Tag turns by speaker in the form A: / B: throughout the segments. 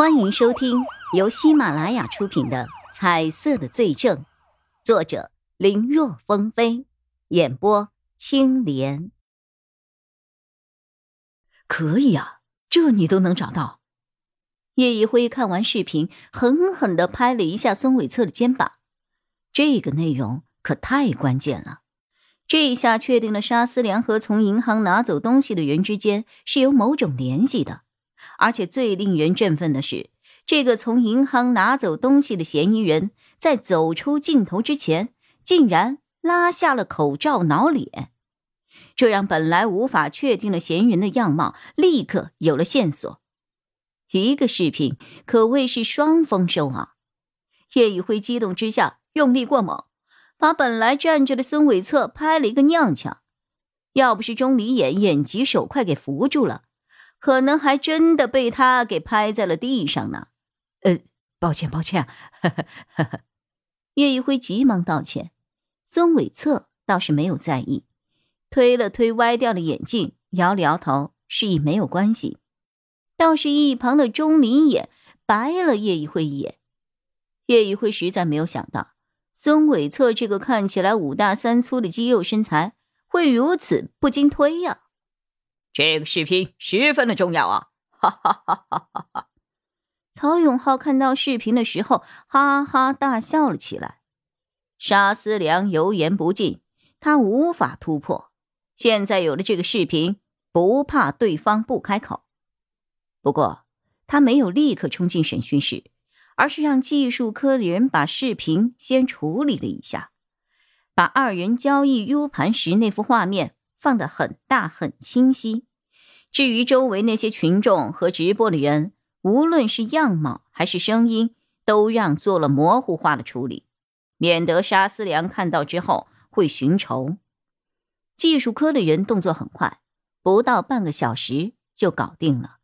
A: 欢迎收听由喜马拉雅出品的《彩色的罪证》，作者林若风飞，演播青莲。
B: 可以啊，这你都能找到。
A: 叶一辉看完视频，狠狠的拍了一下孙伟策的肩膀。这个内容可太关键了，这一下确定了沙思良和从银行拿走东西的人之间是有某种联系的。而且最令人振奋的是，这个从银行拿走东西的嫌疑人，在走出镜头之前，竟然拉下了口罩挠脸，这让本来无法确定的嫌疑人的样貌立刻有了线索。一个视频可谓是双丰收啊！叶宇辉激动之下用力过猛，把本来站着的孙伟策拍了一个踉跄。要不是钟离眼眼疾手快给扶住了。可能还真的被他给拍在了地上呢。
B: 呃，抱歉，抱歉。
A: 叶一辉急忙道歉，孙伟策倒是没有在意，推了推歪掉的眼镜，摇了摇头，示意没有关系。倒是一旁的钟离眼白了叶一辉一眼。叶一辉实在没有想到，孙伟策这个看起来五大三粗的肌肉身材会如此不经推呀。
B: 这个视频十分的重要啊！哈哈哈哈哈哈！
A: 曹永浩看到视频的时候，哈哈大笑了起来。沙思良油盐不进，他无法突破。现在有了这个视频，不怕对方不开口。不过，他没有立刻冲进审讯室，而是让技术科的人把视频先处理了一下，把二人交易 U 盘时那幅画面。放得很大很清晰，至于周围那些群众和直播的人，无论是样貌还是声音，都让做了模糊化的处理，免得沙思良看到之后会寻仇。技术科的人动作很快，不到半个小时就搞定了。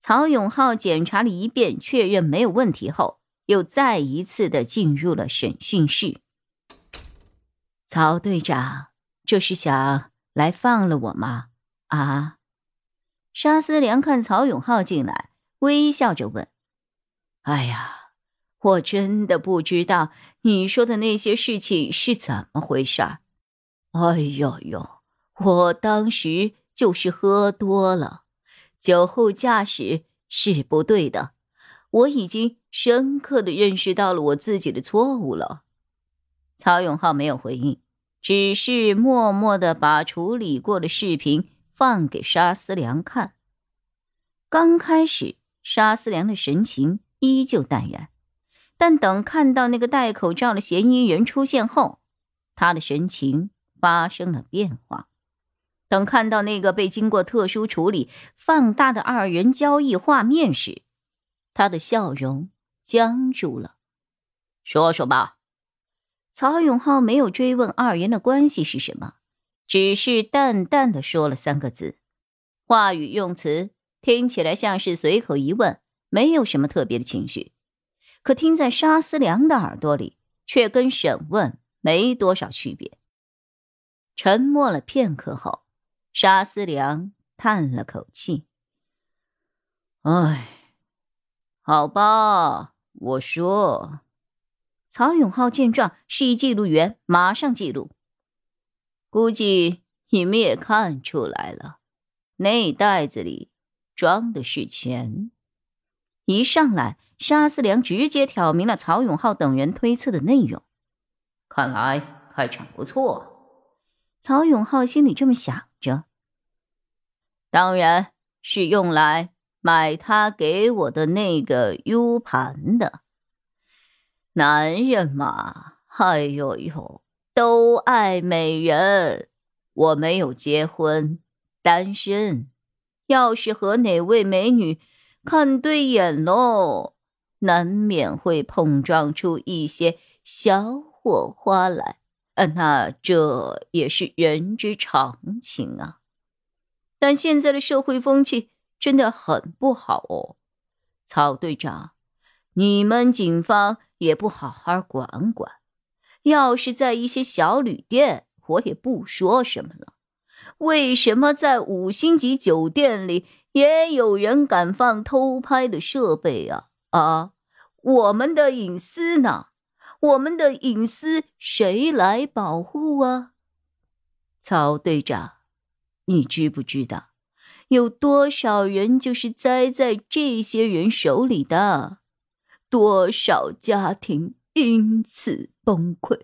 A: 曹永浩检查了一遍，确认没有问题后，又再一次的进入了审讯室。曹队长，这是想。来放了我吗？啊！沙思良看曹永浩进来，微笑着问：“哎呀，我真的不知道你说的那些事情是怎么回事儿。哎呦呦，我当时就是喝多了，酒后驾驶是不对的。我已经深刻的认识到了我自己的错误了。”曹永浩没有回应。只是默默的把处理过的视频放给沙思良看。刚开始，沙思良的神情依旧淡然，但等看到那个戴口罩的嫌疑人出现后，他的神情发生了变化。等看到那个被经过特殊处理放大的二人交易画面时，他的笑容僵住了。说说吧。曹永浩没有追问二人的关系是什么，只是淡淡的说了三个字，话语用词听起来像是随口一问，没有什么特别的情绪，可听在沙思良的耳朵里，却跟审问没多少区别。沉默了片刻后，沙思良叹了口气：“哎，好吧，我说。”曹永浩见状，示意记录员马上记录。估计你们也看出来了，那袋子里装的是钱。一上来，沙思良直接挑明了曹永浩等人推测的内容。看来开场不错，曹永浩心里这么想着。当然是用来买他给我的那个 U 盘的。男人嘛，哎呦呦，都爱美人。我没有结婚，单身。要是和哪位美女看对眼喽，难免会碰撞出一些小火花来。呃，那这也是人之常情啊。但现在的社会风气真的很不好哦，曹队长，你们警方。也不好好管管，要是在一些小旅店，我也不说什么了。为什么在五星级酒店里也有人敢放偷拍的设备啊啊！我们的隐私呢？我们的隐私谁来保护啊？曹队长，你知不知道，有多少人就是栽在这些人手里的？多少家庭因此崩溃？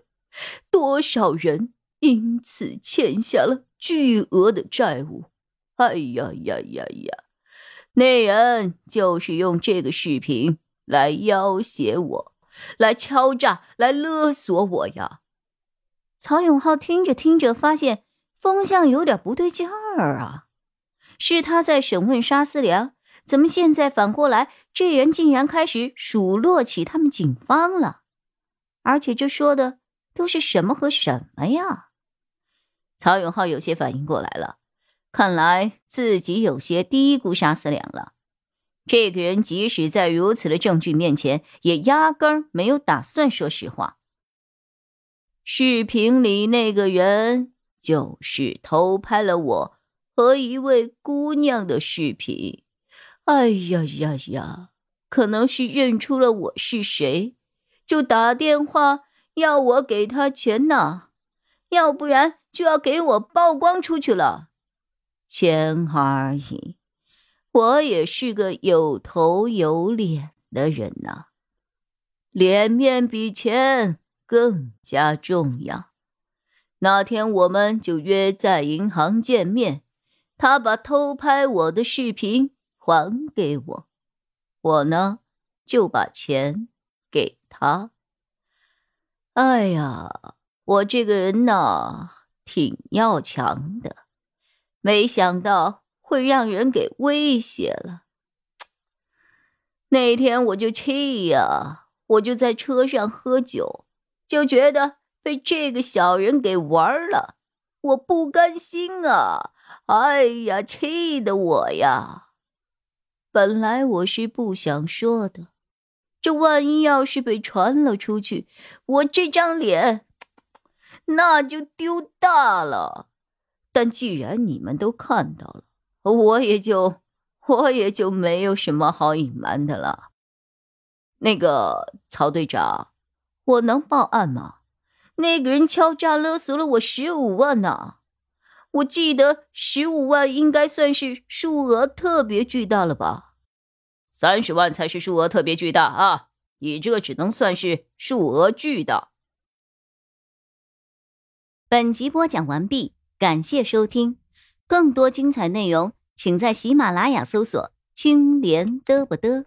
A: 多少人因此欠下了巨额的债务？哎呀呀呀呀！那人就是用这个视频来要挟我，来敲诈，来勒索我呀！曹永浩听着听着，发现风向有点不对劲儿啊！是他在审问沙思良，怎么现在反过来，这人竟然开始数落起他们警方了？而且这说的都是什么和什么呀？曹永浩有些反应过来了。看来自己有些低估沙思良了。这个人即使在如此的证据面前，也压根儿没有打算说实话。视频里那个人就是偷拍了我和一位姑娘的视频。哎呀呀呀！可能是认出了我是谁，就打电话要我给他钱呢，要不然就要给我曝光出去了。钱而已，我也是个有头有脸的人呐，脸面比钱更加重要。那天我们就约在银行见面，他把偷拍我的视频还给我，我呢就把钱给他。哎呀，我这个人呢，挺要强的。没想到会让人给威胁了。那天我就气呀，我就在车上喝酒，就觉得被这个小人给玩了，我不甘心啊！哎呀，气得我呀！本来我是不想说的，这万一要是被传了出去，我这张脸那就丢大了。但既然你们都看到了，我也就我也就没有什么好隐瞒的了。那个曹队长，我能报案吗？那个人敲诈勒索了我十五万呢。我记得十五万应该算是数额特别巨大了吧？
B: 三十万才是数额特别巨大啊！你这只能算是数额巨大。
A: 本集播讲完毕。感谢收听，更多精彩内容，请在喜马拉雅搜索“青莲嘚不嘚”。